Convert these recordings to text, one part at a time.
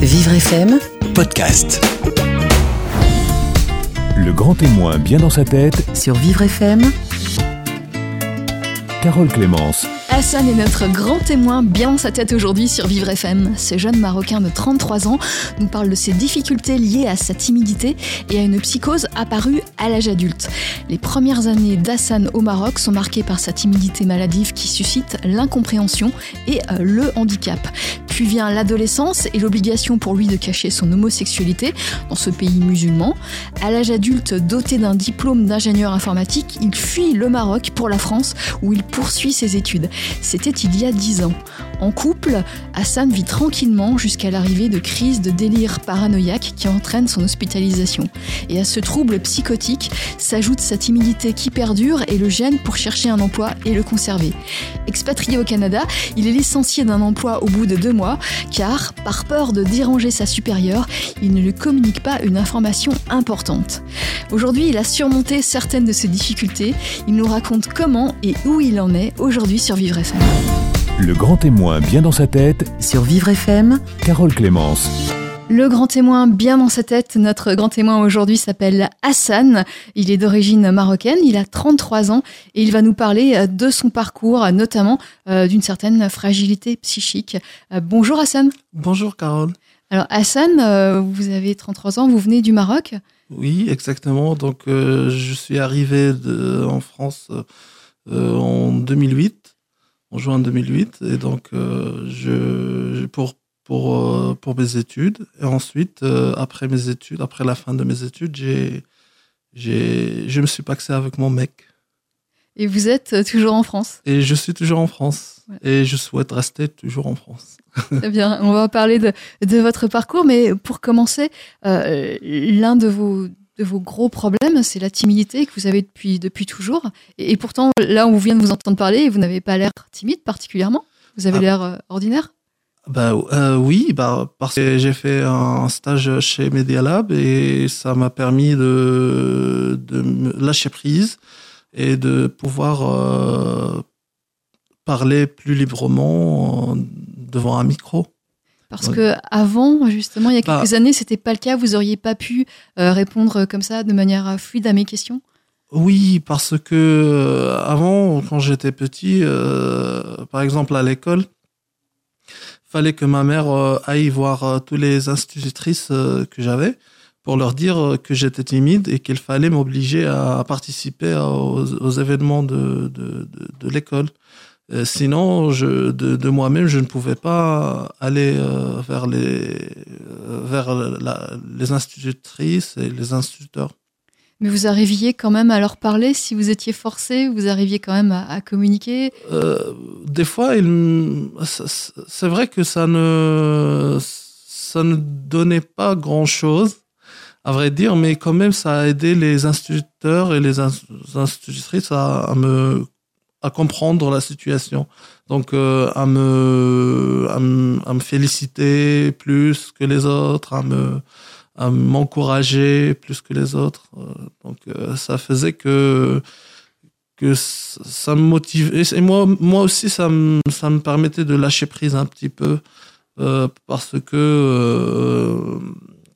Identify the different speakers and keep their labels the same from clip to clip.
Speaker 1: Vivre FM,
Speaker 2: podcast.
Speaker 3: Le grand témoin bien dans sa tête,
Speaker 1: sur Vivre FM,
Speaker 3: Carole Clémence.
Speaker 4: Hassan est notre grand témoin bien dans sa tête aujourd'hui sur Vivre FM. Ce jeune Marocain de 33 ans nous parle de ses difficultés liées à sa timidité et à une psychose apparue à l'âge adulte. Les premières années d'Hassan au Maroc sont marquées par sa timidité maladive qui suscite l'incompréhension et euh, le handicap. Puis vient l'adolescence et l'obligation pour lui de cacher son homosexualité dans ce pays musulman. À l'âge adulte, doté d'un diplôme d'ingénieur informatique, il fuit le Maroc pour la France où il poursuit ses études. C'était il y a dix ans. En couple, Hassan vit tranquillement jusqu'à l'arrivée de crises de délire paranoïaque qui entraînent son hospitalisation. Et à ce trouble psychotique s'ajoute sa timidité qui perdure et le gêne pour chercher un emploi et le conserver. Expatrié au Canada, il est licencié d'un emploi au bout de deux mois car, par peur de déranger sa supérieure, il ne lui communique pas une information importante. Aujourd'hui, il a surmonté certaines de ses difficultés. Il nous raconte comment et où il en est aujourd'hui sur FM.
Speaker 3: Le grand témoin bien dans sa tête,
Speaker 1: sur Vivre FM,
Speaker 3: Carole Clémence.
Speaker 4: Le grand témoin bien dans sa tête, notre grand témoin aujourd'hui s'appelle Hassan. Il est d'origine marocaine, il a 33 ans et il va nous parler euh, de son parcours, notamment euh, d'une certaine fragilité psychique. Euh, bonjour Hassan.
Speaker 5: Bonjour Carole.
Speaker 4: Alors Hassan, vous avez 33 ans, vous venez du Maroc
Speaker 5: Oui, exactement. Donc je suis arrivé en France en 2008, en juin 2008, et donc je, pour pour, euh, pour mes études. Et ensuite, euh, après mes études, après la fin de mes études, j'ai, j'ai, je me suis paxé avec mon mec.
Speaker 4: Et vous êtes euh, toujours en France?
Speaker 5: Et je suis toujours en France. Et je souhaite rester toujours en France.
Speaker 4: Très bien. On va parler de, de votre parcours. Mais pour commencer, l'un de vos, de vos gros problèmes, c'est la timidité que vous avez depuis, depuis toujours. Et, pourtant, là, on vient de vous entendre parler, vous n'avez pas l'air timide particulièrement. Vous avez ah. l'air ordinaire
Speaker 5: bah euh, oui, bah parce que j'ai fait un stage chez Media Lab et ça m'a permis de, de lâcher prise et de pouvoir euh, parler plus librement devant un micro.
Speaker 4: Parce que avant, justement, il y a quelques bah, années, c'était pas le cas. Vous auriez pas pu euh, répondre comme ça de manière fluide à mes questions?
Speaker 5: Oui, parce que avant, quand j'étais petit, par exemple à l'école, fallait que ma mère euh, aille voir euh, tous les institutrices euh, que j'avais pour leur dire que j'étais timide et qu'il fallait m'obliger à participer aux, événements de, de, de, l'école. Sinon, je, de, moi-même, je ne pouvais pas aller vers les vers les institutrices et les instituteurs.
Speaker 4: Mais vous arriviez quand même à leur parler si vous étiez forcé, vous arriviez quand même à, communiquer?
Speaker 5: Euh, Des fois, c'est vrai que ça ne, ça ne donnait pas grand-chose, à vrai dire, mais quand même, ça a aidé les instituteurs et les institutrices à, me, à comprendre la situation. Donc, euh, à, me, à, me, féliciter plus que les autres, à me à m'encourager plus que les autres. Euh, donc euh, ça faisait que que ça me motivait et moi moi aussi ça me ça me permettait de lâcher prise un petit peu parce que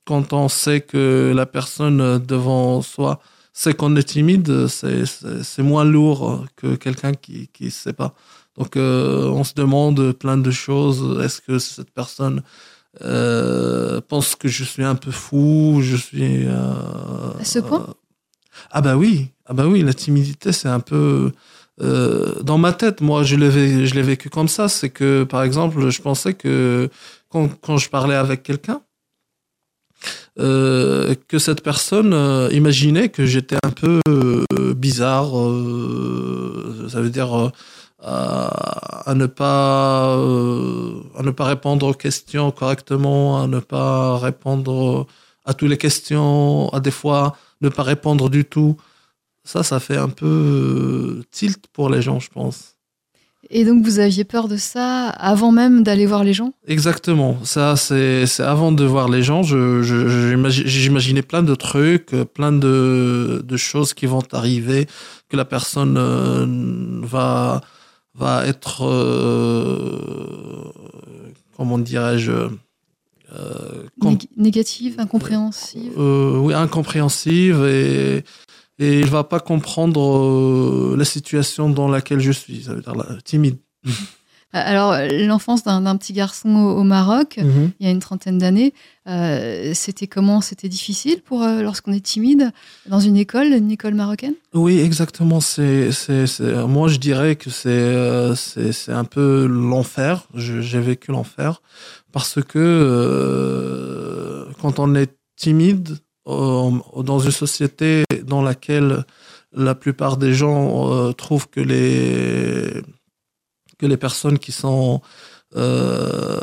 Speaker 5: quand on sait que la personne devant soi sait qu'on est timide, c'est, c'est, moins lourd que quelqu'un qui ne sait pas. Donc on se demande plein de choses. Est-ce que cette personne euh, pense que je suis un peu fou, je suis. Euh,
Speaker 4: à ce point
Speaker 5: Ah bah oui, ah bah oui, la timidité c'est un peu. Euh, dans ma tête, moi, je l'ai, je l'ai vécu comme ça. C'est que, par exemple, je pensais que quand, quand je parlais avec quelqu'un, euh, que cette personne euh, imaginait que j'étais un peu bizarre. ça veut dire à, ne pas euh, à ne pas répondre aux questions correctement, à ne pas répondre à toutes les questions, à des fois ne pas répondre du tout. Ça, ça fait un peu euh, tilt pour les gens, je pense.
Speaker 4: Et donc vous aviez peur de ça avant même d'aller voir les gens?
Speaker 5: Exactement. Ça, c'est avant de voir les gens. J'imaginais plein de trucs, plein de, de, choses qui vont arriver, que la personne euh, va va être, euh, comment dirais-je, euh,
Speaker 4: négative, incompréhensive?
Speaker 5: euh, oui, incompréhensive et, et il va pas comprendre euh, la situation dans laquelle je suis, ça veut dire timide.
Speaker 4: Alors, l'enfance d'un petit garçon au, au Maroc, il y a une trentaine d'années, euh, c'était comment? C'était difficile pour euh, lorsqu'on est timide dans une école, une école marocaine?
Speaker 5: Oui, exactement. C'est, moi, je dirais que c'est, euh, c'est, un peu l'enfer. J'ai vécu l'enfer parce que euh, quand on est timide euh, dans une société dans laquelle la plupart des gens euh, trouvent que les que les personnes qui sont euh,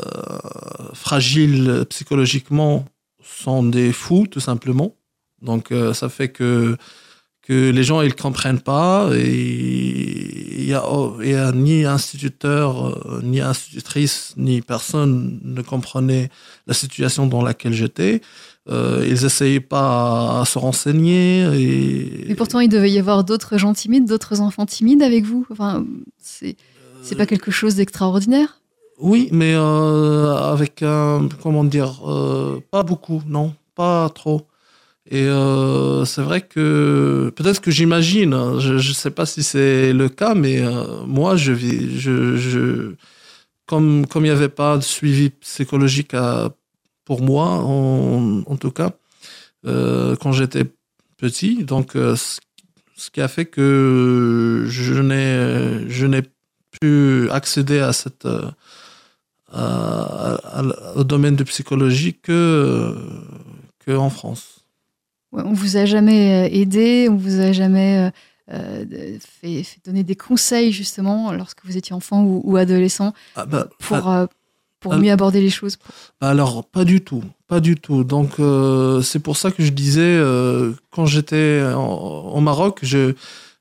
Speaker 5: fragiles psychologiquement sont des fous, tout simplement. Donc, euh, ça fait que que les gens ils comprennent pas et il y y a ni instituteur euh, ni institutrice ni personne ne comprenait la situation dans laquelle j'étais euh, ils essayaient pas à se renseigner et
Speaker 4: Mais pourtant, il devait y avoir d'autres gens timides, d'autres enfants timides avec vous. Enfin, c'est c'est pas quelque chose d'extraordinaire.
Speaker 5: oui mais euh, avec un comment dire euh, pas beaucoup non pas trop et c'est vrai que peut-être que j'imagine, hein, je ne sais pas si c'est le cas, mais moi, je vis, je, je, comme comme il n'y avait pas de suivi psychologique à, pour moi, en, en tout cas, euh, quand j'étais petit, donc euh, ce, qui a fait que je n'ai je n'ai pu accéder à cette euh, à- à- au domaine de psychologie que que en France.
Speaker 4: Ouais, on vous a jamais aidé, on vous a jamais euh, fait, fait donner des conseils justement lorsque vous étiez enfant ou, ou adolescent
Speaker 5: Ah bah,
Speaker 4: pour, euh, pour
Speaker 5: ah-
Speaker 4: mieux aborder les choses.
Speaker 5: Alors, pas du tout, pas du tout. Donc, euh, c'est pour ça que je disais, euh, quand j'étais au Maroc, je,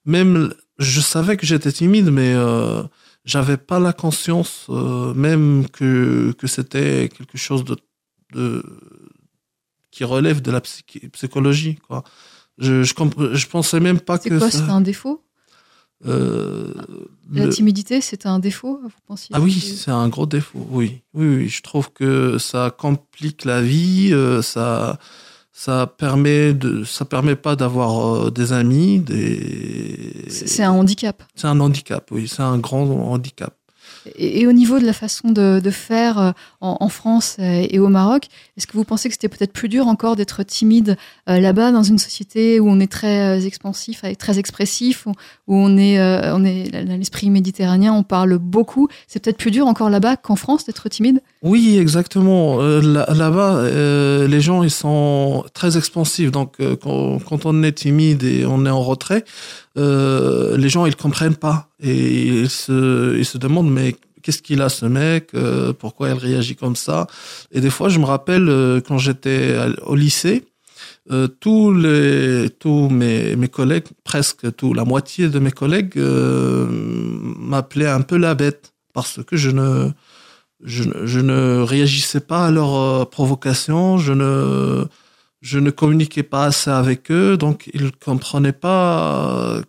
Speaker 5: même, je savais que j'étais timide, mais euh, j'avais pas la conscience, euh, même que, que c'était quelque chose de, de, qui relève de la psy- psychologie, quoi. Je, je, pensais même pas
Speaker 4: C'est
Speaker 5: que
Speaker 4: quoi
Speaker 5: ça-
Speaker 4: C'était un défaut?
Speaker 5: Euh,
Speaker 4: La
Speaker 5: le-
Speaker 4: timidité, c'était un défaut Vous pensiez
Speaker 5: Ah oui, c'est un gros défaut. Oui, oui, oui. Je trouve que ça complique la vie. euh, ça, ça permet de, ça permet pas d'avoir euh, des amis. Des.
Speaker 4: c'est c'est un handicap.
Speaker 5: C'est un handicap. Oui, c'est un grand handicap.
Speaker 4: Et, au niveau de la façon de, faire euh, en, France et au Maroc, est-ce que vous pensez que c'était peut-être plus dur encore d'être timide euh, là-bas dans une société où on est très euh, expansif, très expressif, où, on est, on l'esprit méditerranéen, on parle beaucoup. C'est peut-être plus dur encore là-bas qu'en France d'être timide?
Speaker 5: Oui, exactement. Là- Là-bas, les gens ils sont très expansifs. Donc, quand on est timide et on est en retrait, euh, les gens ils comprennent pas et ils se, demandent mais qu'est-ce qu'il a ce mec? Euh, Pourquoi il réagit comme ça? Et des fois, je me rappelle euh, quand j'étais au lycée. tous les tous mes, mes collègues presque tout la moitié de mes collègues m'appelaient un peu la bête parce que je ne je, je ne réagissais pas à leurs provocations, je ne, je ne communiquais pas assez avec eux, donc ils comprenaient pas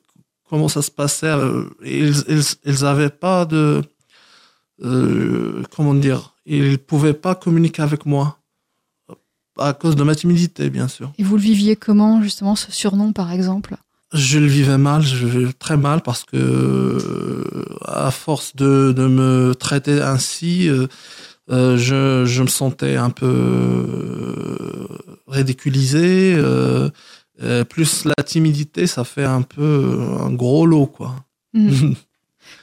Speaker 5: comment ça se passait. euh, Ils, ils, ils avaient pas de, euh, comment dire, ils pouvaient pas communiquer avec moi à cause de ma timidité, bien sûr.
Speaker 4: Et vous le viviez comment, justement, ce surnom, par exemple?
Speaker 5: Je le vivais mal, je le vivais très mal parce que euh, à force de, de me traiter ainsi, euh, euh, je, je me sentais un peu euh, ridiculisé. Euh, euh, plus la timidité, ça fait un peu un gros lot, quoi.
Speaker 4: Mhm.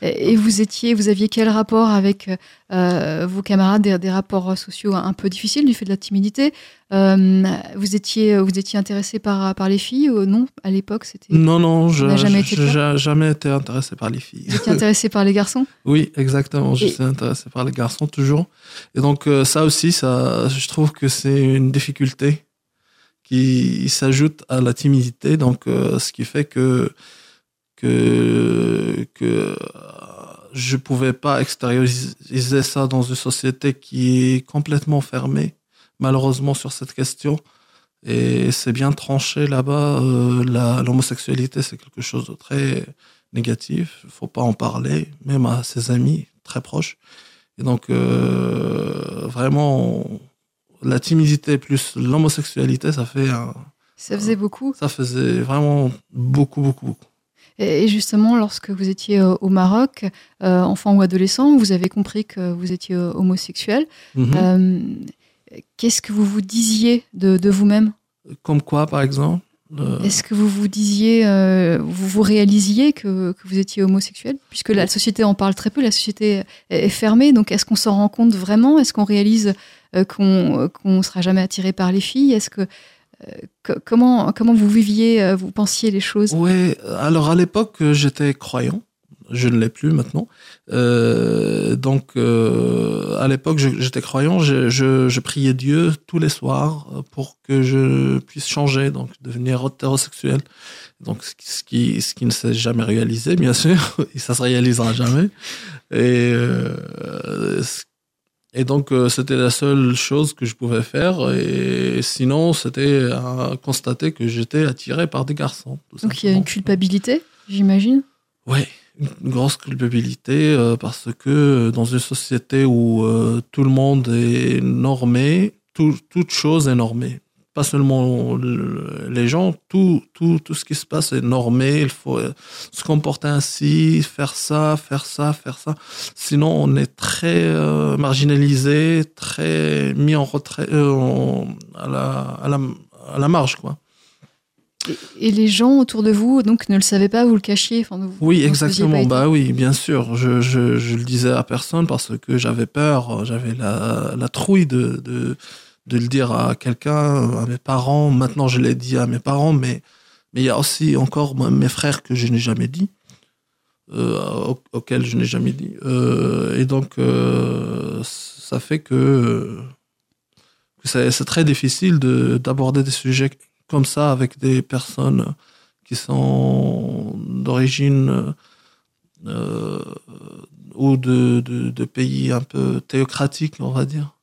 Speaker 4: Et vous étiez, vous aviez quel rapport avec euh, vos camarades des, des rapports sociaux un peu difficiles du fait de la timidité? Euh, Vous étiez, vous étiez intéressé par par les filles ou non? À l'époque C'était
Speaker 5: non, non, je
Speaker 4: jamais
Speaker 5: je- jamais été intéressé par les filles.
Speaker 4: vous étiez intéressé par les garçons?
Speaker 5: Oui, exactement. Je suis intéressé par les garçons toujours. Et donc euh, ça aussi, ça, je trouve que c'est une difficulté qui s'ajoute à la timidité. Donc euh, ce qui fait que que que euh, je pouvais pas extérioriser ça dans une société qui est complètement fermée, malheureusement sur cette question. Et c'est bien tranché là-bas. euh, L'homosexualité, c'est quelque chose de très négatif. Il faut pas en parler, même à ses amis très proches. Et donc, vraiment, la timidité plus l'homosexualité, ça fait un-
Speaker 4: Ça faisait beaucoup.
Speaker 5: ça faisait vraiment beaucoup, beaucoup, beaucoup.
Speaker 4: Et justement, lorsque vous étiez euh, au Maroc, euh, enfant ou adolescent, vous avez compris que vous étiez euh, homosexuel.
Speaker 5: Mhm.
Speaker 4: Euh, Qu'est-ce que vous vous disiez de, de vous-même?
Speaker 5: Comme quoi, par exemple? Euh,
Speaker 4: Est-ce que vous vous disiez, euh, vous vous réalisiez que, que vous étiez homosexuel Puisque la société en parle très peu, la société est fermée, donc est-ce qu'on s'en rend compte vraiment? Est-ce qu'on réalise euh, qu'on qu'on sera jamais attiré par les filles? Est-ce que co- comment comment vous viviez, vous pensiez les choses?
Speaker 5: Oui, alors à l'époque, j'étais croyant. Je ne l'ai plus maintenant. Euh, donc, euh, à l'époque, j'étais croyant. Je, je, je priais Dieu tous les soirs euh, pour que je puisse changer, donc devenir hétérosexuel. Donc, ce qui, ce qui, ne s'est jamais réalisé, bien sûr, et ça se réalisera jamais. Et, euh, et donc, c'était la seule chose que je pouvais faire. Et sinon, c'était constater que j'étais attiré par des garçons. tout
Speaker 4: Donc il y a une culpabilité, j'imagine?
Speaker 5: Ouais, une grosse culpabilité euh, parce que dans une société où euh, tout le monde est normé, tout, toute chose est normée. Pas seulement le- les gens, tout, tout, tout ce qui se passe est normé. Il faut euh, se comporter ainsi, faire ça, faire ça, faire ça. Sinon, on est très marginalisé, très mis en retrait, à, la, à, la, à la marge, quoi.
Speaker 4: Et, et les gens autour de vous, donc, ne le savaient pas, vous le cachiez. Enfin, vous-
Speaker 5: Oui, exactement. Bah oui, bien sûr. Je, je, je le disais à personne parce que j'avais peur, j'avais la, la trouille de, de, de le dire à quelqu'un, à mes parents. Maintenant, je l'ai dit à mes parents, mais mais il y a aussi encore moi, mes frères que je n'ai jamais dit, euh, au- auxquels je n'ai jamais dit. Euh, et donc, euh, ça fait que, que c'est très difficile de d'aborder des sujets comme ça avec des personnes qui sont d'origine euh, ou de, de, de pays un peu théocratiques, on va dire.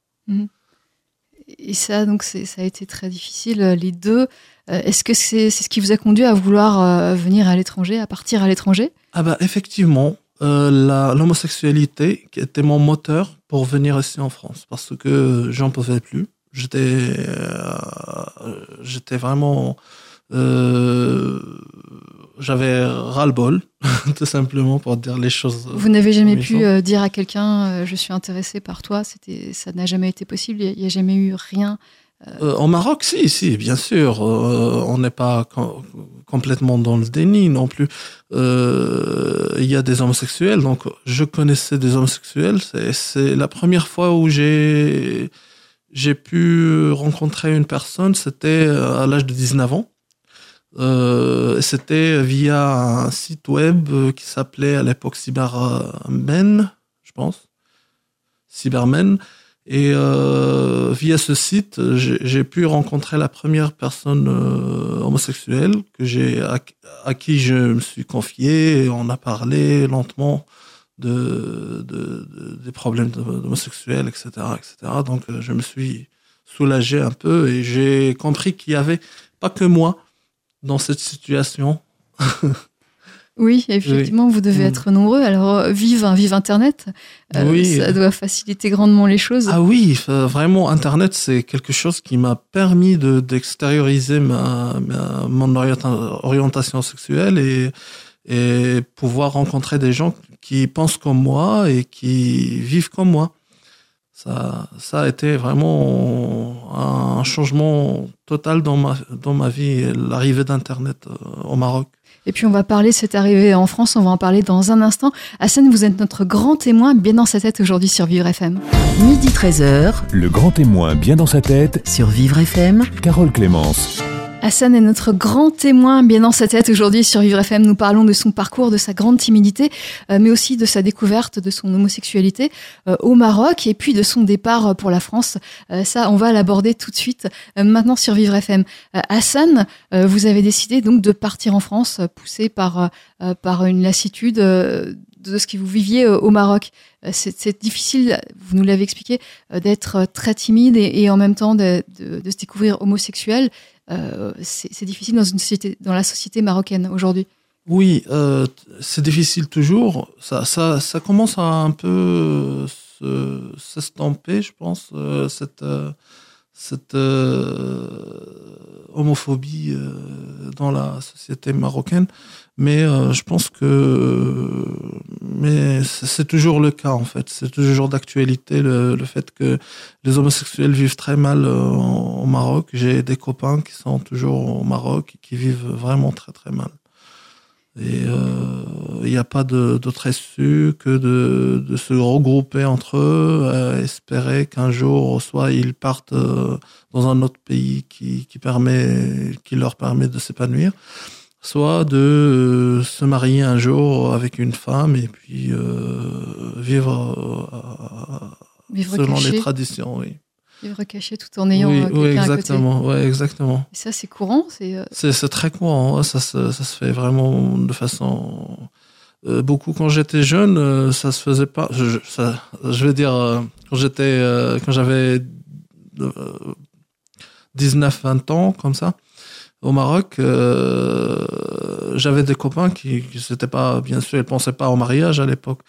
Speaker 4: Et ça, donc, ça a été très difficile, euh, les deux. Euh, Est-ce que c'est ce qui vous a conduit à vouloir venir à l'étranger, à partir à l'étranger?
Speaker 5: Ah bah effectivement, euh, l'homosexualité qui était mon moteur pour venir ici en France parce que j'en pouvais plus. J'étais euh, j'étais vraiment euh, j'avais ras-le-bol tout simplement pour dire les choses.
Speaker 4: Vous n'avez jamais pu euh, dire à quelqu'un euh, je suis intéressé par toi. C'était, ça n'a jamais été possible. Il n'y a, jamais eu rien.
Speaker 5: Euh, au Maroc, si, si, bien sûr. On n'est pas com- complètement dans le déni non plus. Il y a des homosexuels, donc je connaissais des homosexuels. C'est- C'est la première fois où j'ai j'ai pu rencontrer une personne. C'était euh, à l'âge de 19 ans. Euh, c'était via un site web euh, qui s'appelait à l'époque Cybermen, je pense. Cybermen. Et via ce site, j'ai pu rencontrer la première personne homosexuelle que à, qui je me suis confié. On a parlé lentement de, de- de- des problèmes homosexuels, etc., etc. Donc euh, je me suis soulagé un peu et j'ai compris qu'il y avait pas que moi dans cette situation.
Speaker 4: Oui, effectivement, vous devez être nombreux. Alors, euh, vive, vive Internet. Euh,
Speaker 5: Oui.
Speaker 4: Ça doit faciliter grandement les choses.
Speaker 5: Ah oui, vraiment, Internet, c'est quelque chose qui m'a permis de d'extérioriser ma, ma- mon orienta- orientation sexuelle et, et pouvoir rencontrer des gens qui pensent comme moi et qui vivent comme moi. Ça, ça a été vraiment un changement total dans ma, dans ma vie, l'arrivée d'Internet euh, au Maroc.
Speaker 4: Et puis on va parler de cette arrivée en France, on va en parler dans un instant. Hassan, vous êtes notre grand témoin bien dans sa tête aujourd'hui sur Vivre FM.
Speaker 1: Midi 13h
Speaker 3: Le grand témoin bien dans sa tête,
Speaker 1: sur Vivre FM.
Speaker 3: Carole Clémence.
Speaker 4: Hassan est notre grand témoin bien dans sa tête aujourd'hui sur Vivre FM. Nous parlons de son parcours, de sa grande timidité, euh, mais aussi de sa découverte de son homosexualité euh, au Maroc et puis de son départ euh, pour la France. Ça, on va l'aborder tout de suite maintenant sur Vivre FM. Hassan, vous avez décidé donc de partir en France, poussé par par une lassitude de ce que vous viviez au Maroc. C'est difficile, vous nous l'avez expliqué, d'être très timide et, en même temps de- de se découvrir homosexuel. Euh, c'est difficile dans la société marocaine aujourd'hui.
Speaker 5: Oui, euh, c'est difficile toujours. Ça, ça, commence à un peu se- s'estomper, je pense, euh, cette, homophobie dans la société marocaine. Mais euh, je pense que mais c'est toujours le cas en fait. C'est toujours d'actualité le, le, fait que les homosexuels vivent très mal au Maroc. J'ai des copains qui sont toujours au Maroc et qui vivent vraiment très très mal. Et il n'y a pas d'autre issue que de, de, se regrouper entre eux, espérer qu'un jour, soit ils partent dans un autre pays qui, qui, permet, qui leur permet de s'épanouir, soit de euh, se marier un jour avec une femme et puis euh, vivre, euh, vivre selon caché. les traditions. Oui.
Speaker 4: Vivre caché tout en ayant
Speaker 5: oui,
Speaker 4: quelqu'un
Speaker 5: oui,
Speaker 4: à
Speaker 5: exactement,
Speaker 4: côté.
Speaker 5: Ouais, exactement.
Speaker 4: Et ça, c'est courant c'est,
Speaker 5: très courant. Ça, ça, ça, se fait vraiment de façon. Beaucoup quand j'étais jeune, ça se faisait pas. Je, ça, je vais dire, quand j'étais, quand j'avais 19-20 ans, comme ça, au Maroc, euh, j'avais des copains qui, qui c'était pas, bien sûr, ils pensaient pas au mariage à l'époque.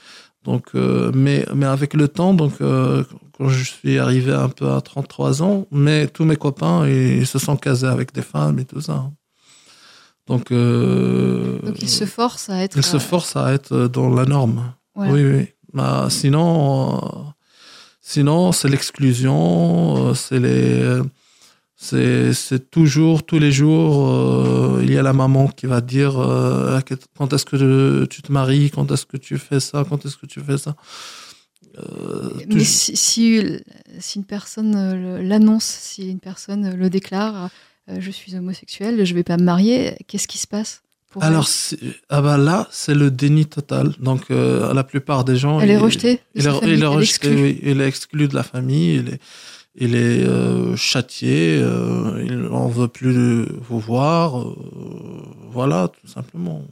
Speaker 5: Donc, euh, mais, mais avec le temps, donc, euh, quand je suis arrivé un peu à 33 ans, mais tous mes copains, ils, se sont casés avec des femmes et tout ça. Donc,
Speaker 4: donc ils se forcent à être.
Speaker 5: Ils se forcent à être dans la norme. Oui, oui. Bah, sinon, sinon, c'est l'exclusion, c'est les c'est toujours, tous les jours, euh, il y a la maman qui va dire euh, quand est-ce que tu te maries, quand est-ce que tu fais ça, quand est-ce que tu fais ça.
Speaker 4: Euh, Mais si, si, si, une personne l'annonce, si une personne le déclare, je suis homosexuel, je vais pas me marier, qu'est-ce qui se passe pour
Speaker 5: Alors ah bah là, c'est le déni total. Donc la plupart des gens,
Speaker 4: elle est rejetée.
Speaker 5: Il, est, il est rejeté, oui, il est exclu de la famille. Il est, il est euh, châtié, euh, il n'en veut plus vous voir, euh, voilà, tout simplement.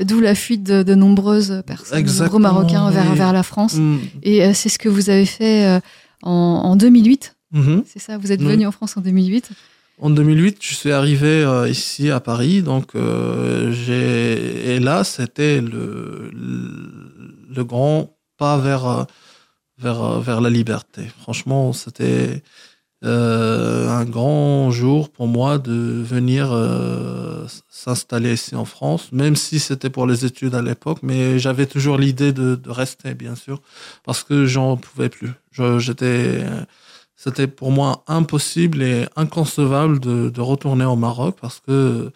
Speaker 4: D'où la fuite de, de nombreuses personnes, de nombreux Marocains vers, vers la France. Mm. Et c'est ce que vous avez fait en, en 2008. Mm -hmm. C'est ça, vous êtes venu en France en 2008
Speaker 5: en 2008, je suis arrivé ici à Paris, donc j'ai et là c'était le, le grand pas vers vers, vers la liberté. Franchement, c'était euh, un grand jour pour moi de venir euh, s'installer ici en France, même si c'était pour les études à l'époque, mais j'avais toujours l'idée de, de, rester, bien sûr, parce que j'en pouvais plus. J'étais, c'était pour moi impossible et inconcevable de, de retourner au Maroc parce que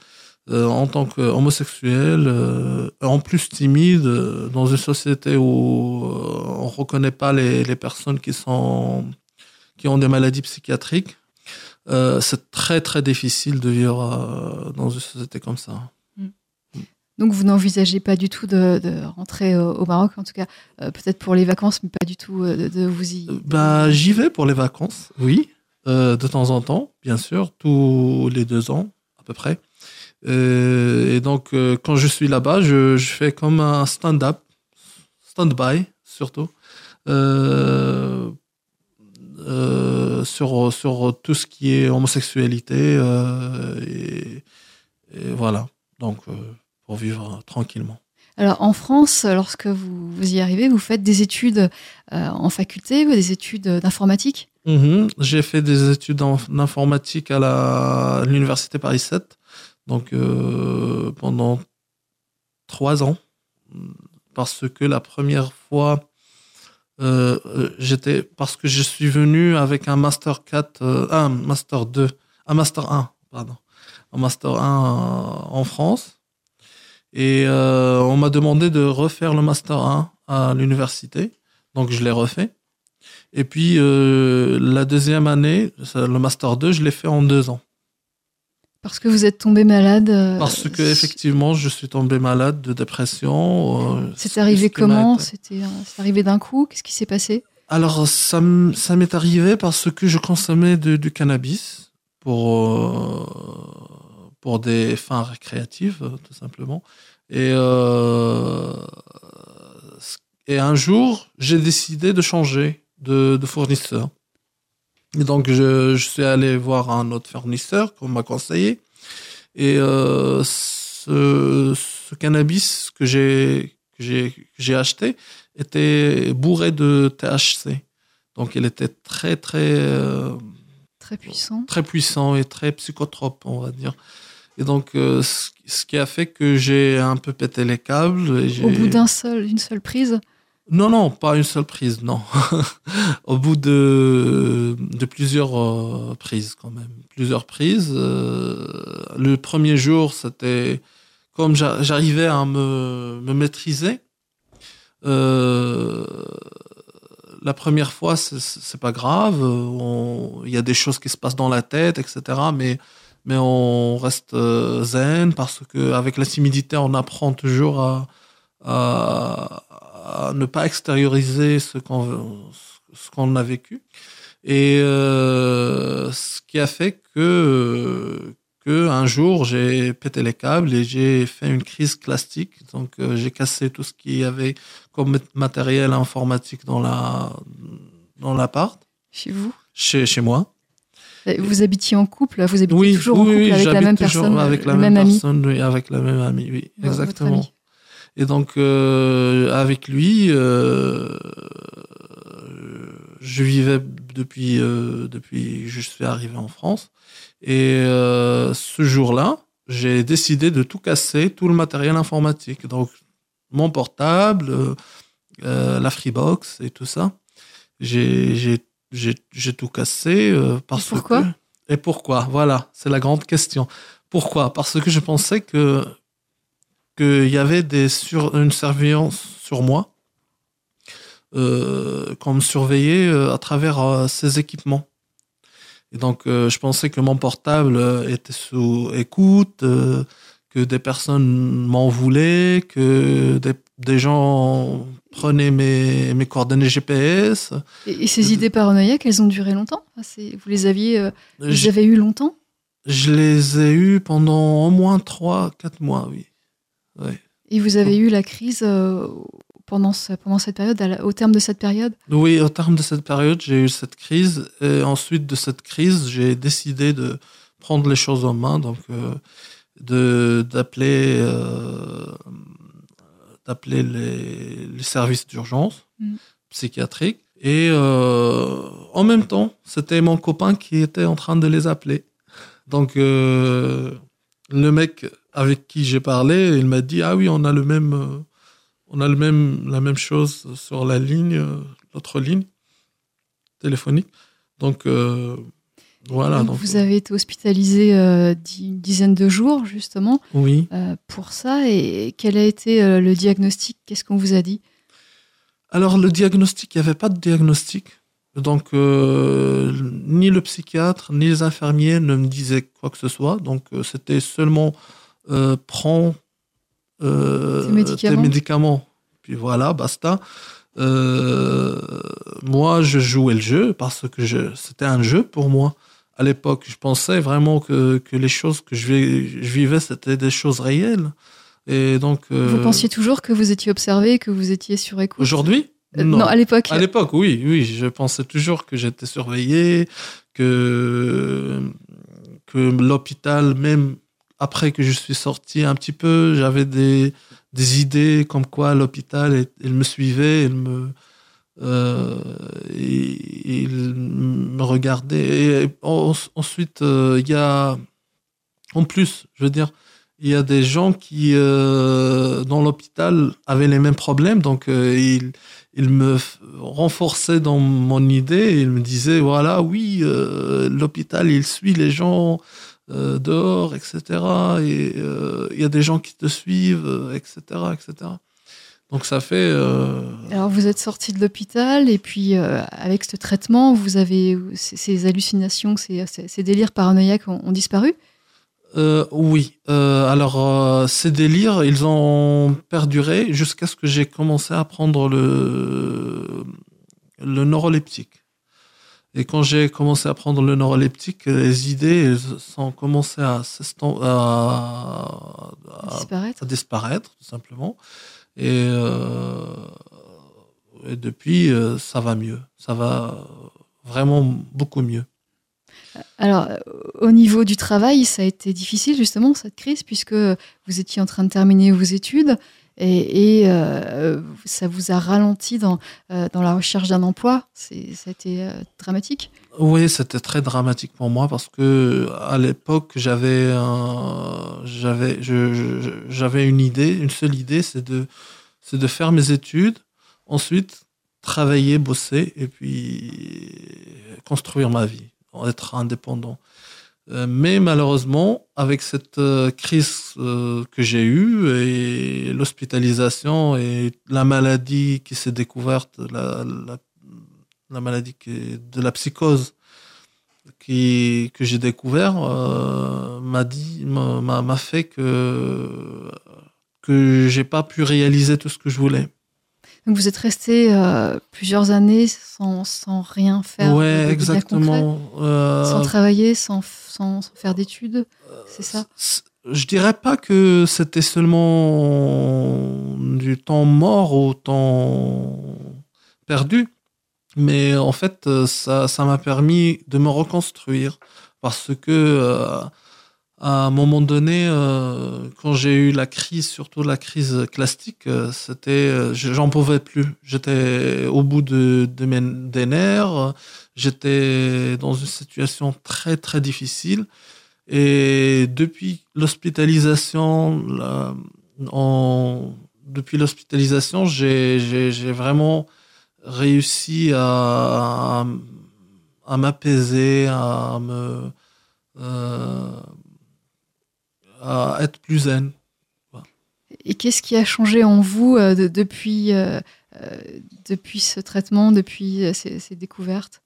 Speaker 5: euh, en tant qu'homosexuel, euh, en plus timide, euh, dans une société où on reconnaît pas les, les, personnes qui sont qui ont des maladies psychiatriques, c'est très très difficile de vivre dans une société comme ça.
Speaker 4: Mm. Donc vous n'envisagez pas du tout de, de rentrer au, Maroc, en tout cas peut-être pour les vacances, mais pas du tout de, de vous y.
Speaker 5: Bah j'y vais pour les vacances, oui, de temps en temps, bien sûr, tous les deux ans à peu près. Euh, et donc, euh, quand je suis là-bas, je, je, fais comme un stand-up, stand-by surtout, euh, euh, sur, sur tout ce qui est homosexualité. Euh, et, et, voilà, donc pour vivre tranquillement.
Speaker 4: Alors en France, lorsque vous, vous y arrivez, vous faites des études en faculté ou des études d'informatique?
Speaker 5: Mmh, J'ai fait des études en informatique à l'université Paris 7. Donc euh, pendant trois ans, parce que la première fois, euh, j'étais parce que je suis venu avec un master 4, euh, un master 2, un master 1, pardon, un master 1 en France. Et euh, on m'a demandé de refaire le master 1 à l'université, donc je l'ai refait. Et puis euh, la deuxième année, le master 2, je l'ai fait en deux ans.
Speaker 4: Parce que vous êtes tombé malade euh,
Speaker 5: Parce que effectivement, je suis tombé malade de dépression.
Speaker 4: Euh, c'est arrivé comment C'était arrivé d'un coup Qu'est-ce qui s'est passé
Speaker 5: Alors, ça, m'est arrivé parce que je consommais de, du cannabis pour, euh, pour des fins récréatives, tout simplement. Et, et un jour, j'ai décidé de changer de, de fournisseur. Et donc, je, je, suis allé voir un autre fournisseur qu'on m'a conseillé. Et euh, ce, ce, cannabis que j'ai j'ai acheté était bourré de THC. Donc, il était très, très, euh,
Speaker 4: Très puissant.
Speaker 5: très puissant et très psychotrope, on va dire. Et donc, euh, ce, ce qui a fait que j'ai un peu pété les câbles. et
Speaker 4: Au bout d'un seul, d'une seule prise.
Speaker 5: Non, non, pas une seule prise, non. Au bout de, de plusieurs euh, prises, quand même. Plusieurs prises. euh, le premier jour, c'était comme j'a- j'arrivais à me, me maîtriser. euh, la première fois, c'est- pas grave. Il y a des choses qui se passent dans la tête, etc. Mais, mais on reste zen parce que avec la timidité, on apprend toujours à, à ne pas extérioriser ce qu'on ce qu'on a vécu. Et euh, ce qui a fait que que un jour j'ai pété les câbles et j'ai fait une crise classique. Donc euh, j'ai cassé tout ce qu'il y avait comme matériel informatique dans la dans l'appart.
Speaker 4: Chez vous?
Speaker 5: Chez chez moi.
Speaker 4: Vous habitiez en couple Vous habitez
Speaker 5: oui
Speaker 4: toujours en
Speaker 5: oui,
Speaker 4: couple
Speaker 5: oui,
Speaker 4: avec la même personne
Speaker 5: avec la même, personne oui, avec la même amie oui
Speaker 4: votre
Speaker 5: exactement.
Speaker 4: ami.
Speaker 5: Et donc, euh, avec lui, euh, je vivais depuis, euh, depuis que je suis arrivé en France. Et euh, ce jour-là, j'ai décidé de tout casser, tout le matériel informatique. Donc, mon portable, la Freebox et tout ça. J'ai, tout cassé. parce
Speaker 4: pourquoi?
Speaker 5: que- Et pourquoi? Voilà, c'est la grande question. Pourquoi? Parce que je pensais que qu'il y avait des sur, une surveillance sur moi, euh, qu'on me surveillait euh, à travers euh, ces équipements. Et donc, euh, je pensais que mon portable était sous écoute, euh, que des personnes m'en voulaient, que des, des gens prenaient mes, mes coordonnées GPS.
Speaker 4: Et, et ces idées paranoïaques, elles ont duré longtemps? C'est- Vous les aviez, vous les avez eues longtemps?
Speaker 5: Je les ai eus pendant au moins 3-4 mois, oui. Ouais.
Speaker 4: Et vous avez eu la crise euh, pendant, ce- pendant cette période, au terme de cette période?
Speaker 5: Oui, au terme de cette période, j'ai eu cette crise. Et ensuite de cette crise, j'ai décidé de prendre les choses en main, donc euh, d'appeler euh, d'appeler les, les services d'urgence
Speaker 4: Mm.
Speaker 5: psychiatriques. Et euh, en même temps, c'était mon copain qui était en train de les appeler. Donc le mec avec qui j'ai parlé, il m'a dit ah oui, on a le même euh, on a le même, la même chose sur la ligne, euh, l'autre ligne téléphonique. Donc, euh, voilà.
Speaker 4: Donc,
Speaker 5: donc,
Speaker 4: vous avez été hospitalisé euh, une dizaine de jours, justement,
Speaker 5: Oui.
Speaker 4: pour ça. Et quel a été le diagnostic? Qu'est-ce qu'on vous a dit?
Speaker 5: Alors, le diagnostic, il n'y avait pas de diagnostic. Donc, euh, ni le psychiatre, ni les infirmiers ne me disaient quoi que ce soit. Donc, euh, c'était seulement euh, prends euh,
Speaker 4: médicaments.
Speaker 5: tes médicaments. Puis voilà, basta. Euh, moi, je jouais le jeu parce que je, c'était un jeu pour moi. À l'époque, je pensais vraiment que, que les choses que je, vi- je vivais, c'était des choses réelles. Et donc,
Speaker 4: Vous pensiez toujours que vous étiez observé, que vous étiez sur écoute?
Speaker 5: aujourd'hui
Speaker 4: Euh, non. à l'époque.
Speaker 5: à l'époque, oui, oui, je pensais toujours que j'étais surveillé, que, que l'hôpital, même après que je suis sorti un petit peu, j'avais des, des idées comme quoi l'hôpital, il- me suivait, il me, euh, il, il me regardait. Et en- ensuite, euh, il y a, en plus, je veux dire, il y a des gens qui, euh, dans l'hôpital, avaient les mêmes problèmes, donc ils il me renforçait dans mon idée. Il me disait voilà, oui, euh, l'hôpital, il suit les gens euh, dehors, etc. Et euh, il y a des gens qui te suivent, etc., etc. Donc ça fait.
Speaker 4: Alors vous êtes sorti de l'hôpital et puis avec ce traitement, vous avez ces, hallucinations, ces, délires paranoïaques ont disparu.
Speaker 5: Euh, oui. Euh, alors, euh, ces délires, ils ont perduré jusqu'à ce que j'ai commencé à prendre le, le neuroleptique. Et quand j'ai commencé à prendre le neuroleptique, les idées sont commencé à, s'estom- à, à-
Speaker 4: disparaître.
Speaker 5: à disparaître, tout simplement. Et, et depuis, ça va mieux. Ça va vraiment beaucoup mieux.
Speaker 4: Alors, au niveau du travail, ça a été difficile justement cette crise puisque vous étiez en train de terminer vos études et, euh, ça vous a ralenti dans, euh, dans la recherche d'un emploi. Ça a été euh, dramatique.
Speaker 5: Oui, c'était très dramatique pour moi parce que à l'époque, j'avais un- j'avais une idée, une seule idée, c'est de c'est de faire mes études, ensuite travailler, bosser et puis construire ma vie, être indépendant. Euh, Mais malheureusement, avec cette euh, crise euh, que j'ai eue et l'hospitalisation et la maladie qui s'est découverte, la, la, la maladie qui de la psychose qui, que j'ai découvert, m'a dit, m'a fait que que j'ai pas pu réaliser tout ce que je voulais.
Speaker 4: Donc vous êtes resté euh, plusieurs années sans, sans rien faire.
Speaker 5: ouais, exactement. Euh,
Speaker 4: Sans travailler, sans, sans, sans faire d'études, c'est ça
Speaker 5: Je dirais pas que c'était seulement du temps mort ou temps perdu, mais en fait, euh, ça, ça m'a permis de me reconstruire parce que euh, à un moment donné, euh, quand j'ai eu la crise, surtout la crise classique, euh, c'était, euh, j'en pouvais plus. J'étais au bout de, de mes, des nerfs. J'étais dans une situation très très difficile. Et depuis l'hospitalisation, depuis l'hospitalisation, j'ai vraiment réussi à, à, à m'apaiser, à me euh, à être plus zen.
Speaker 4: Et qu'est-ce qui a changé en vous euh, de- depuis, euh, euh, depuis ce traitement, depuis ces, ces découvertes?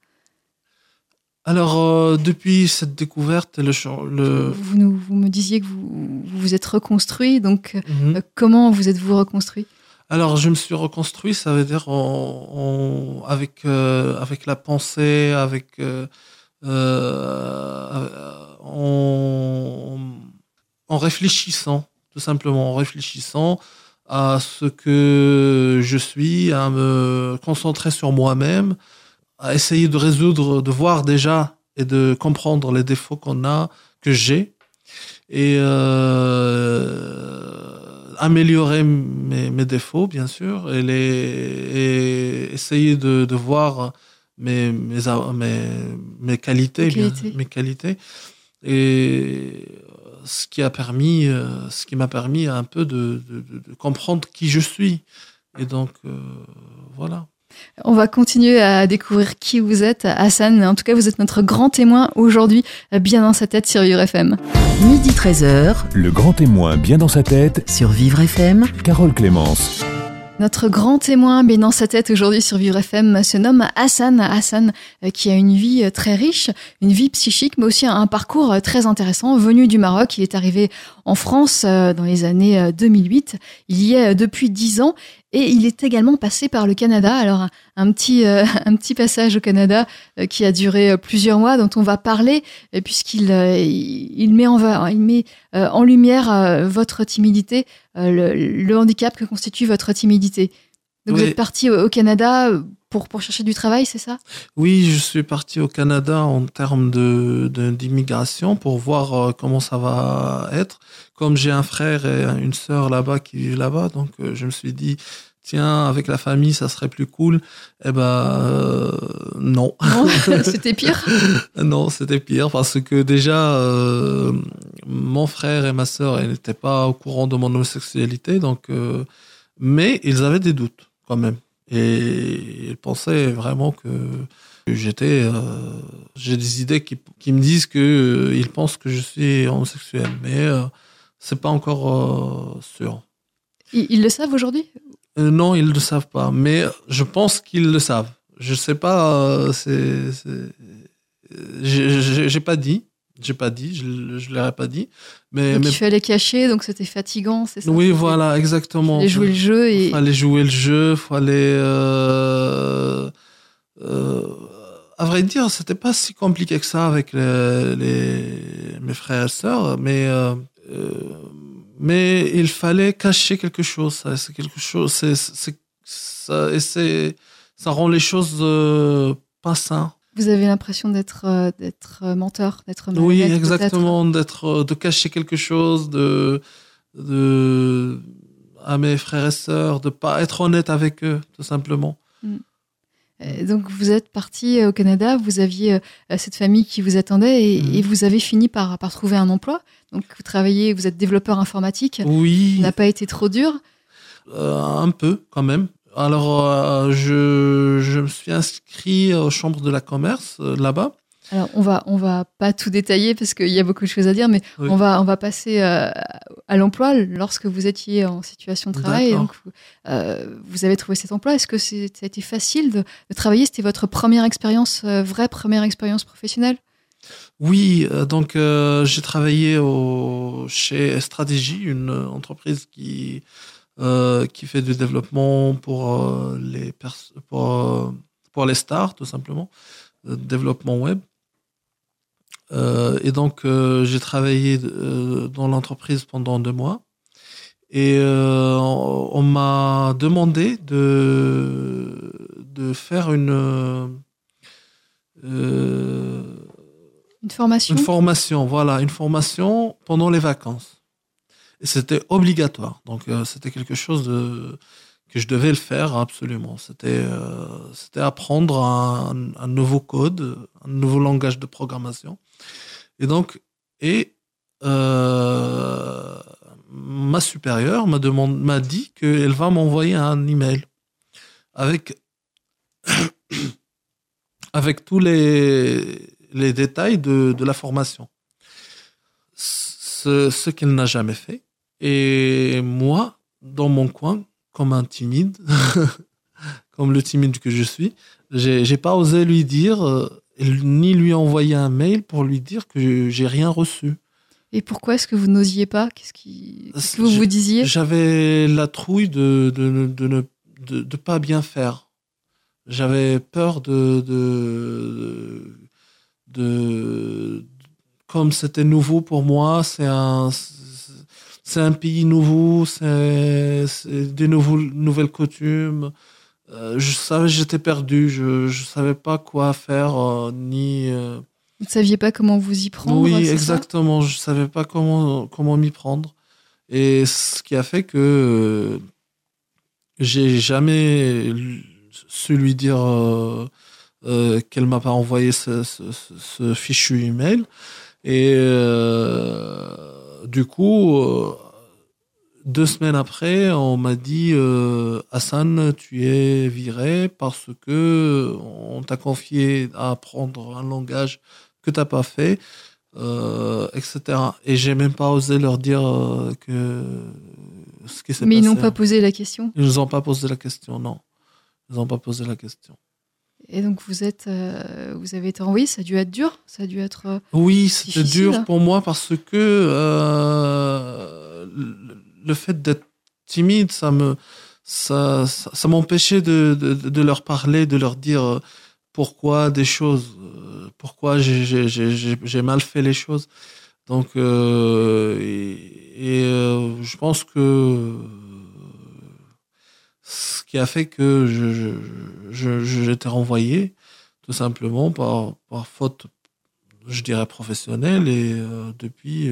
Speaker 5: Alors, euh, depuis cette découverte, le,
Speaker 4: vous, nous- vous me disiez que vous vous, vous êtes reconstruit, donc
Speaker 5: Mhm.
Speaker 4: euh, comment vous êtes-vous reconstruit?
Speaker 5: Alors, je me suis reconstruit, ça veut dire avec, euh, avec la pensée, avec. euh, en, réfléchissant, tout simplement, en réfléchissant à ce que je suis, à me concentrer sur moi-même, à essayer de résoudre, de voir déjà et de comprendre les défauts qu'on a, que j'ai, et euh, améliorer mes, mes défauts, bien sûr, et, les, et essayer de, de voir mes, mes, mes, bien-
Speaker 4: qualités.
Speaker 5: mes qualités. Et ce qui a permis, euh, ce qui m'a permis un peu de, de- comprendre qui je suis. Et donc, euh, voilà.
Speaker 4: On va continuer à découvrir qui vous êtes, Hassan. En tout cas, vous êtes notre grand témoin aujourd'hui, euh, bien dans sa tête sur Vivre FM.
Speaker 1: Midi 13h
Speaker 3: Le grand témoin bien dans sa tête,
Speaker 1: sur Vivre FM.
Speaker 3: Carole Clémence.
Speaker 4: Notre grand témoin bien dans sa tête aujourd'hui sur Vivre FM se nomme Hassan. Hassan euh, qui a une vie euh, très riche, une vie psychique, mais aussi un, parcours euh, très intéressant. Venu du Maroc, il est arrivé en France dans les années euh, 2008. Il y est depuis 10 ans et il est également passé par le Canada. Alors un, petit euh, un petit passage au Canada euh, qui a duré euh, plusieurs mois, dont on va parler puisqu'il euh, il met en il met en lumière votre timidité, le, le handicap que constitue votre timidité. Donc vous êtes parti au, au Canada pour pour chercher du travail, c'est ça?
Speaker 5: Oui, je suis parti au Canada en termes de de- d'immigration pour voir comment ça va être. Comme j'ai un frère et une sœur là-bas qui vivent là-bas, donc euh, je me suis dit tiens avec la famille ça serait plus cool. Eh ben euh, non,
Speaker 4: Non, c'était pire.
Speaker 5: non c'était pire parce que déjà euh, mon frère et ma sœur ils n'étaient pas au courant de mon homosexualité, donc euh, mais ils avaient des doutes quand même et ils pensaient vraiment que j'étais j'ai des idées qui, qui me disent que ils pensent que je suis homosexuel mais c'est pas encore euh, sûr.
Speaker 4: Ils, ils le savent aujourd'hui?
Speaker 5: Euh, non ils le savent pas mais je pense qu'ils le savent. Je sais pas euh, c'est j'ai pas dit. J'ai pas dit je, je leur ai pas dit. Mais,
Speaker 4: Donc
Speaker 5: mais
Speaker 4: il fallait cacher, donc c'était fatigant, c'est ça?
Speaker 5: Oui voilà exactement.
Speaker 4: Fallait jouer le jeu et
Speaker 5: fallait jouer le jeu, fallait. Euh, euh, à vrai dire, c'était pas si compliqué que ça avec les, les- mes frères et sœurs, mais euh, mais il fallait cacher quelque chose. ça, C'est quelque chose. Ça et c'est ça rend les choses euh, pas sains.
Speaker 4: vous avez l'impression d'être euh, d'être euh, menteur, d'être
Speaker 5: Oui, exactement, d'être, euh, de cacher quelque chose, de, de, à mes frères et sœurs, de pas être honnête avec eux, tout simplement.
Speaker 4: Euh, Donc vous êtes parti euh, au Canada, vous aviez euh, cette famille qui vous attendait et,
Speaker 5: Mhm.
Speaker 4: et vous avez fini par, par trouver un emploi. Donc vous travaillez, vous êtes développeur informatique.
Speaker 5: Oui,
Speaker 4: Ça n'a pas été trop dur.
Speaker 5: euh, un peu quand même. Alors, euh, je, je me suis inscrit aux chambres de la commerce euh, là-bas.
Speaker 4: Alors on va on va pas tout détailler parce qu'il y a beaucoup de choses à dire, mais
Speaker 5: Oui.
Speaker 4: on va on va passer euh, à l'emploi lorsque vous étiez en situation de travail. Donc vous, euh, vous avez trouvé cet emploi. Est-ce que ça a été facile de, de travailler? C'était votre première expérience, euh, vraie première expérience professionnelle?
Speaker 5: Oui, donc j'ai travaillé au, chez Stratégie, une entreprise qui qui fait du développement pour les pour pour les stars tout simplement, développement web. Euh, et donc euh, j'ai travaillé euh, dans l'entreprise pendant deux mois et on, on m'a demandé de de faire une
Speaker 4: Une formation?
Speaker 5: une formation, voilà, une formation pendant les vacances. Et c'était obligatoire. Donc c'était quelque chose de, que je devais le faire absolument. C'était c'était apprendre un, un nouveau code, un nouveau langage de programmation. Et donc euh, ma supérieure m'a demandé m'a dit qu'elle va m'envoyer un email avec avec tous les les détails de, de la formation. Ce, ce qu'elle n'a jamais fait. Et moi, dans mon coin, comme un timide, comme le timide que je suis, j'ai j'ai pas osé lui dire, euh, ni lui envoyer un mail pour lui dire que j'ai rien reçu.
Speaker 4: Et pourquoi est-ce que vous n'osiez pas? Qu'est-ce qui, que vous vous disiez?
Speaker 5: J'avais la trouille de, de, ne- de de, de pas bien faire. J'avais peur de, de, de, comme c'était nouveau pour moi, c'est un, c'est un pays nouveau, c'est c'est des nouveaux, nouvelles coutumes. Euh, je savais, j'étais perdu, je, je savais pas quoi faire, euh, ni. euh,
Speaker 4: Vous ne saviez pas comment vous y prendre
Speaker 5: oui, exactement. Je savais pas comment comment m'y prendre, et ce qui a fait que j'ai jamais su lui dire qu'elle m'a pas envoyé ce, ce, ce- fichu email, et du coup. Euh, deux semaines après, on m'a dit euh, Hassan, tu es viré parce que on t'a confié à apprendre un langage que t'as pas fait, euh, etc. Et j'ai même pas osé leur dire euh, que ce qui s'est passé.
Speaker 4: Mais ils n'ont pas posé la question?
Speaker 5: Ils nous ont pas posé la question, non. Ils n'ont pas posé la question.
Speaker 4: Et donc vous êtes, euh, vous avez été envoyé. Ça a dû être dur. Ça a dû être. euh,
Speaker 5: Oui, c'était dur pour moi parce que euh, le- fait d'être timide, ça me ça, ça, m'empêchait de, de, leur parler, de leur dire euh, pourquoi des choses, euh, pourquoi j'ai- mal fait les choses. Donc, euh, et, je pense que ce qui a fait que je, je, j'étais renvoyé, tout simplement par, par faute je dirais professionnel et depuis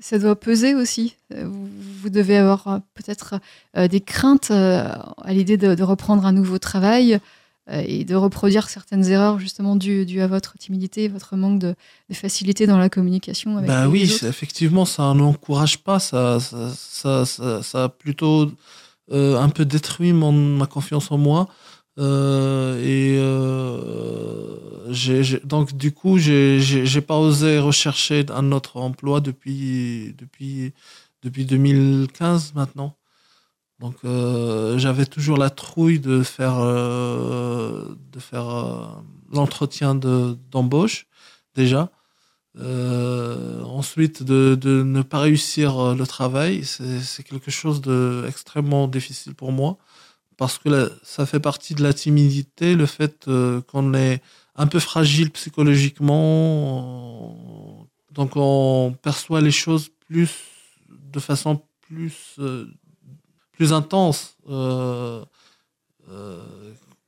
Speaker 4: Ça doit peser aussi. Euh, Vous, vous devez avoir euh, peut-être euh, des craintes à l'idée de, de reprendre un nouveau travail et de reproduire certaines erreurs justement dues, dues à votre timidité, votre manque de, de facilité dans la communication avec
Speaker 5: bah
Speaker 4: les
Speaker 5: oui
Speaker 4: autres.
Speaker 5: effectivement ça n'encourage pas ça ça, ça, ça, ça a plutôt euh, un peu détruit mon, ma confiance en moi Euh, et euh, donc du coup j'ai pas osé rechercher un autre emploi depuis depuis depuis 2015 maintenant. Donc euh, j'avais toujours la trouille de faire de faire l'entretien de d'embauche déjà. Ensuite, de, ne pas réussir le travail, c'est quelque chose de extrêmement difficile pour moi parce que ça fait partie de la timidité, le fait euh, qu'on est un peu fragile psychologiquement, on- donc on perçoit les choses plus de façon plus euh, plus intense. euh, euh,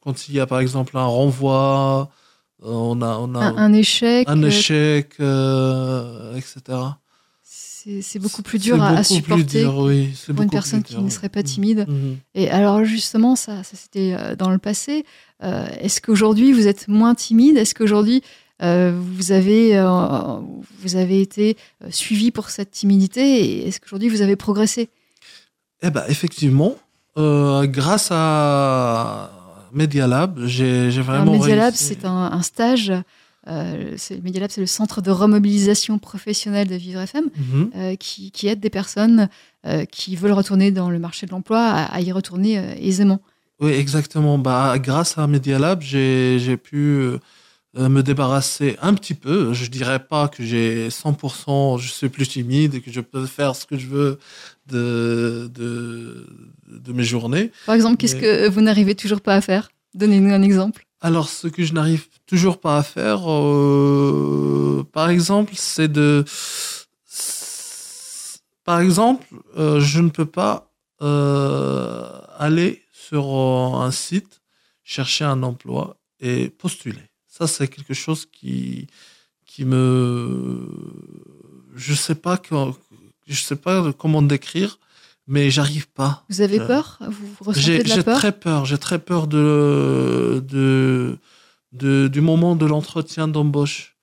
Speaker 5: quand il y a par exemple un renvoi, euh, on a on a
Speaker 4: Un, un échec.
Speaker 5: un
Speaker 4: euh,
Speaker 5: échec, euh, etc.
Speaker 4: C'est c'est c'est beaucoup plus dur
Speaker 5: C'est
Speaker 4: à, à supporter
Speaker 5: dur, oui, c'est
Speaker 4: pour une personne qui ne serait pas timide.
Speaker 5: Mhm.
Speaker 4: Et alors justement, ça, ça c'était euh, dans le passé. Euh, Est-ce qu'aujourd'hui vous êtes moins timide? Est-ce qu'aujourd'hui euh, vous avez euh, vous avez été suivi pour cette timidité Et est-ce qu'aujourd'hui vous avez progressé?
Speaker 5: Eh ben, effectivement, grâce à Media Lab, j'ai
Speaker 4: Alors,
Speaker 5: vraiment
Speaker 4: Media Lab,
Speaker 5: réussi.
Speaker 4: c'est un, un stage. Euh, Media Lab, c'est le centre de remobilisation professionnelle de Vivre FM
Speaker 5: Mhm.
Speaker 4: euh, qui, qui aide des personnes euh, qui veulent retourner dans le marché de l'emploi à, à y retourner euh, aisément.
Speaker 5: Oui, exactement. Bah, grâce à Media Lab, j'ai pu me débarrasser un petit peu. Je dirais pas que j'ai 100%, je suis plus timide et que je peux faire ce que je veux de, de, de mes journées.
Speaker 4: Par exemple, qu'est-ce
Speaker 5: Mais-
Speaker 4: que vous n'arrivez toujours pas à faire? Donnez-nous un exemple.
Speaker 5: Alors, ce que je n'arrive toujours pas à faire, euh, par exemple, c'est de... Par exemple, euh, je ne peux pas euh, aller sur un site, chercher un emploi et postuler. Ça, c'est quelque chose qui, me... Je je sais pas comment décrire, mais j'arrive pas.
Speaker 4: Vous avez peur? Vous ressentez
Speaker 5: J'ai
Speaker 4: de la
Speaker 5: j'ai
Speaker 4: peur?
Speaker 5: très peur. J'ai très peur de, de, de- du moment de l'entretien d'embauche.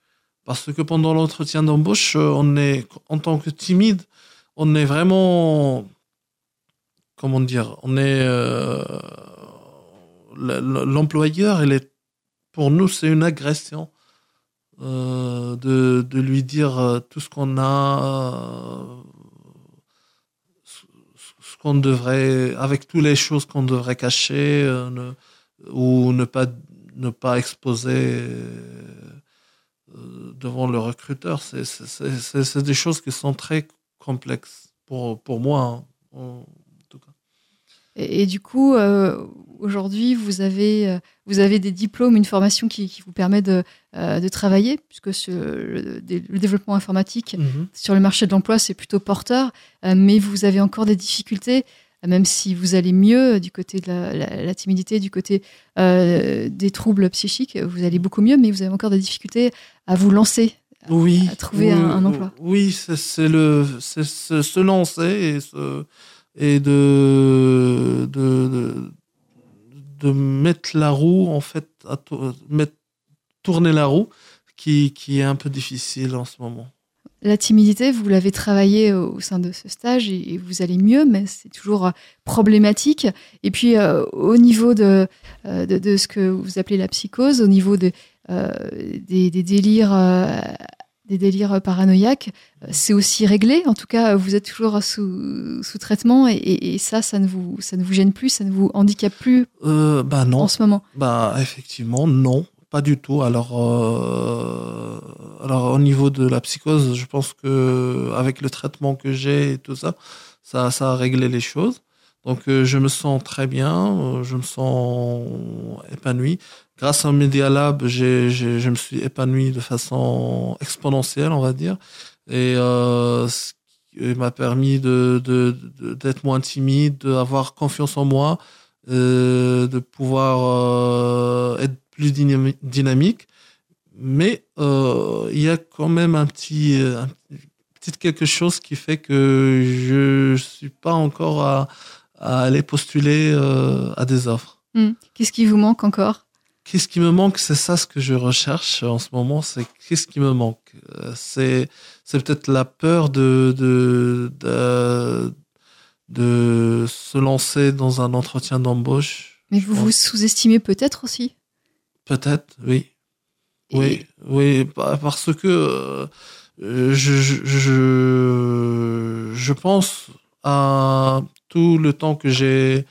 Speaker 5: Parce que pendant l'entretien d'embauche, euh, on est, en tant que timide, on est vraiment, comment dire, on est, euh, le- le- l'employeur, il est, pour nous, c'est une agression. euh, de, de lui dire tout ce qu'on a, qu'on devrait, avec toutes les choses qu'on devrait cacher euh, ou ne pas, ne pas exposer euh, devant le recruteur. C'est- des choses qui sont très complexes pour, pour moi. hein.
Speaker 4: Et, et du coup, euh, aujourd'hui, vous avez, euh, vous avez des diplômes, une formation qui, qui vous permet de, euh, de travailler, puisque ce- le, dé- le développement informatique sur le marché de l'emploi, c'est plutôt porteur, euh, mais vous avez encore des difficultés, même si vous allez mieux du côté de la, la- la timidité, du côté euh, des troubles psychiques, vous allez beaucoup mieux, mais vous avez encore des difficultés à vous lancer.
Speaker 5: oui,
Speaker 4: à trouver
Speaker 5: oui,
Speaker 4: un- un emploi.
Speaker 5: Oui, c'est le, se lancer et se, et de, de, de, mettre la roue en fait, tourner la roue, qui, qui est un peu difficile en ce moment.
Speaker 4: La timidité, vous l'avez travaillé au sein de ce stage et vous allez mieux, mais c'est toujours euh, problématique. Et puis, euh, au niveau de, euh, de, de ce que vous appelez la psychose, au niveau de, des, des délires, des délires paranoïaques, euh, c'est aussi réglé. En tout cas, vous êtes toujours sous, sous traitement et, et- et ça, ça ne, vous, ça ne vous gêne plus, ça ne vous handicape plus
Speaker 5: Euh, bah non.
Speaker 4: en ce moment?
Speaker 5: Bah effectivement non, pas du tout. Alors euh, alors au niveau de la psychose, je pense que avec le traitement que j'ai et tout ça, ça ça a réglé les choses. Donc euh, je me sens très bien, euh, je me sens épanoui. Grâce au Media Lab, j'ai- je me suis épanoui de façon exponentielle, on va dire, et euh, ce qui m'a permis de, d'être moins timide, d'avoir confiance en moi, euh, de pouvoir euh, être plus dynami- dynamique. Mais il y a quand même un petit, un petit quelque chose qui fait que je suis pas encore à, aller postuler à des offres.
Speaker 4: Hmm. Qu'est-ce qui vous manque encore?
Speaker 5: Qu'est-ce qui me manque? C'est ça ce que je recherche en ce moment. C'est qu'est-ce qui me manque? Euh, C'est c'est peut-être la peur de de, de de se lancer dans un entretien d'embauche.
Speaker 4: Mais vous vous sous-estimez peut-être aussi?
Speaker 5: Peut-être, oui.
Speaker 4: Et-
Speaker 5: Oui, oui, pa- parce que euh, je, je, je, je pense à tout le temps que j'ai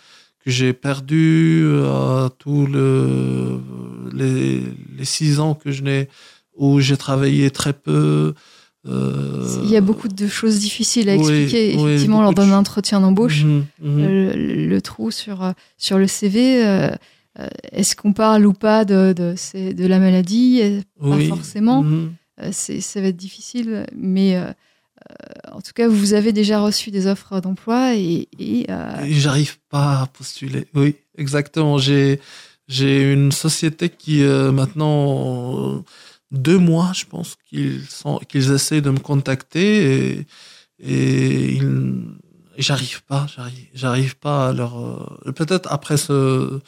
Speaker 5: que j'ai perdu, à tout le les, les six ans que je n'ai où j'ai travaillé très peu. euh,
Speaker 4: Il y a beaucoup de choses difficiles à
Speaker 5: oui,
Speaker 4: expliquer,
Speaker 5: oui,
Speaker 4: effectivement, lors
Speaker 5: de
Speaker 4: d'un entretien d'embauche.
Speaker 5: mhm, mhm.
Speaker 4: Euh, le, le trou sur, euh, sur le CV, euh, euh, est-ce qu'on parle ou pas de, de, la maladie? Euh, Pas
Speaker 5: Oui,
Speaker 4: forcément.
Speaker 5: mhm.
Speaker 4: Euh, ça va être difficile, mais euh, euh, en tout cas, vous avez déjà reçu des offres d'emploi et, euh,
Speaker 5: J'arrive pas à postuler. Oui, exactement. J'ai une société qui euh, maintenant euh, deux mois, je pense qu'ils sont essayent de me contacter et j'arrive pas, j'arrive, pas à leur. euh, Peut-être après ce,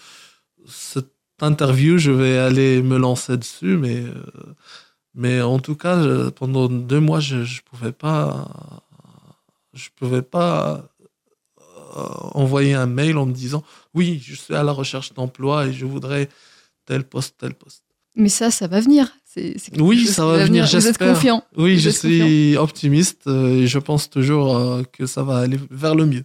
Speaker 5: cette interview, je vais aller me lancer dessus, mais euh, mais en tout cas, je- pendant deux mois, je je pouvais pas, je pouvais pas euh, envoyer un mail en me disant oui, je suis à la recherche d'emploi et je voudrais tel poste, tel poste.
Speaker 4: Mais ça, ça va venir. C'est, c'est quelque
Speaker 5: Oui, ça va venir,
Speaker 4: Vous êtes confiant.
Speaker 5: Oui,
Speaker 4: Vous
Speaker 5: je suis optimiste euh, et je pense toujours euh, que ça va aller vers le mieux.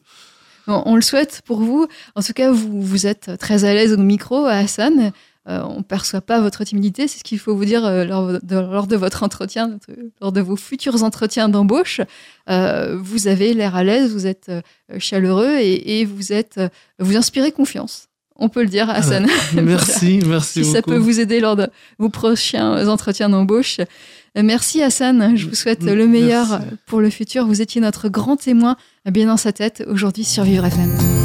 Speaker 4: On le souhaite pour vous. En tout cas, vous, vous êtes très à l'aise au micro, à Hassan. Euh, on ne perçoit pas votre timidité. C'est ce qu'il faut vous dire euh, lors, de, lors de votre entretien, de- lors de vos futurs entretiens d'embauche. Euh, vous avez l'air à l'aise, vous êtes chaleureux et, et vous êtes, vous inspirez confiance. On peut le dire, Hassan.
Speaker 5: Merci, merci
Speaker 4: si
Speaker 5: beaucoup.
Speaker 4: ça peut vous aider lors de vos prochains entretiens d'embauche. Merci Hassan, je vous souhaite le meilleur
Speaker 5: Merci.
Speaker 4: pour le futur. Vous étiez notre grand témoin bien dans sa tête aujourd'hui sur Vivre FM.